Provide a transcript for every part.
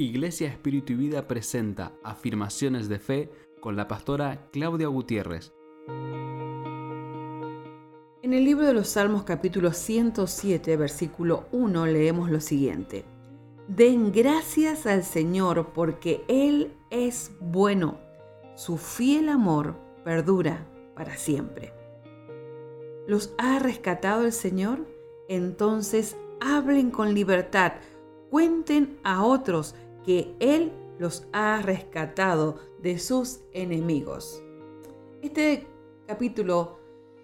Iglesia Espíritu y Vida presenta Afirmaciones de Fe con la pastora Claudia Gutiérrez. En el libro de los Salmos capítulo 107, versículo 1 leemos lo siguiente. Den gracias al Señor porque Él es bueno. Su fiel amor perdura para siempre. ¿Los ha rescatado el Señor? Entonces hablen con libertad, cuenten a otros Él los ha rescatado de sus enemigos. Este capítulo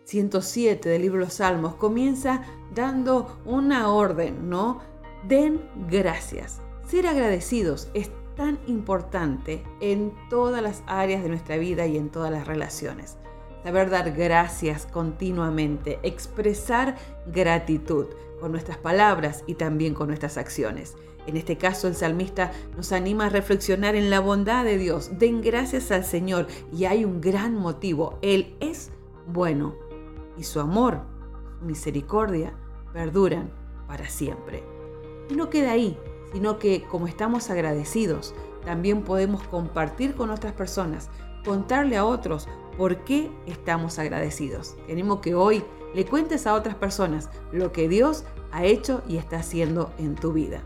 107 del libro de los Salmos comienza dando una orden, ¿no? Den gracias. Ser agradecidos es tan importante en todas las áreas de nuestra vida y en todas las relaciones. Saber dar gracias continuamente, expresar gratitud con nuestras palabras y también con nuestras acciones. En este caso, el salmista nos anima a reflexionar en la bondad de Dios. Den gracias al Señor y hay un gran motivo. Él es bueno y su amor, su misericordia, perduran para siempre. Y no queda ahí, sino que como estamos agradecidos, también podemos compartir con otras personas, contarle a otros por qué estamos agradecidos. Tenemos que hoy le cuentes a otras personas lo que Dios ha hecho y está haciendo en tu vida.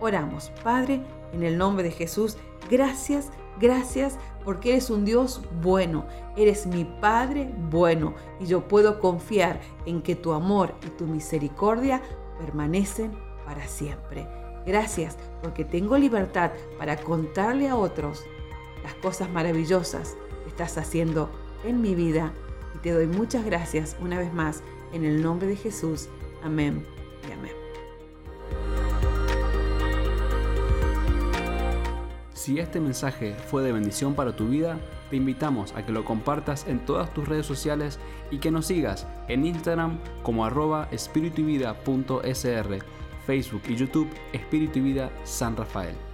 Oramos, Padre, en el nombre de Jesús, gracias, gracias porque eres un Dios bueno, eres mi Padre bueno y yo puedo confiar en que tu amor y tu misericordia permanecen para siempre. Gracias porque tengo libertad para contarle a otros las cosas maravillosas que estás haciendo en mi vida y te doy muchas gracias una vez más en el nombre de Jesús. Amén y amén. Si este mensaje fue de bendición para tu vida, te invitamos a que lo compartas en todas tus redes sociales y que nos sigas en Instagram como arroba espiritu Facebook y YouTube Espíritu y Vida San Rafael.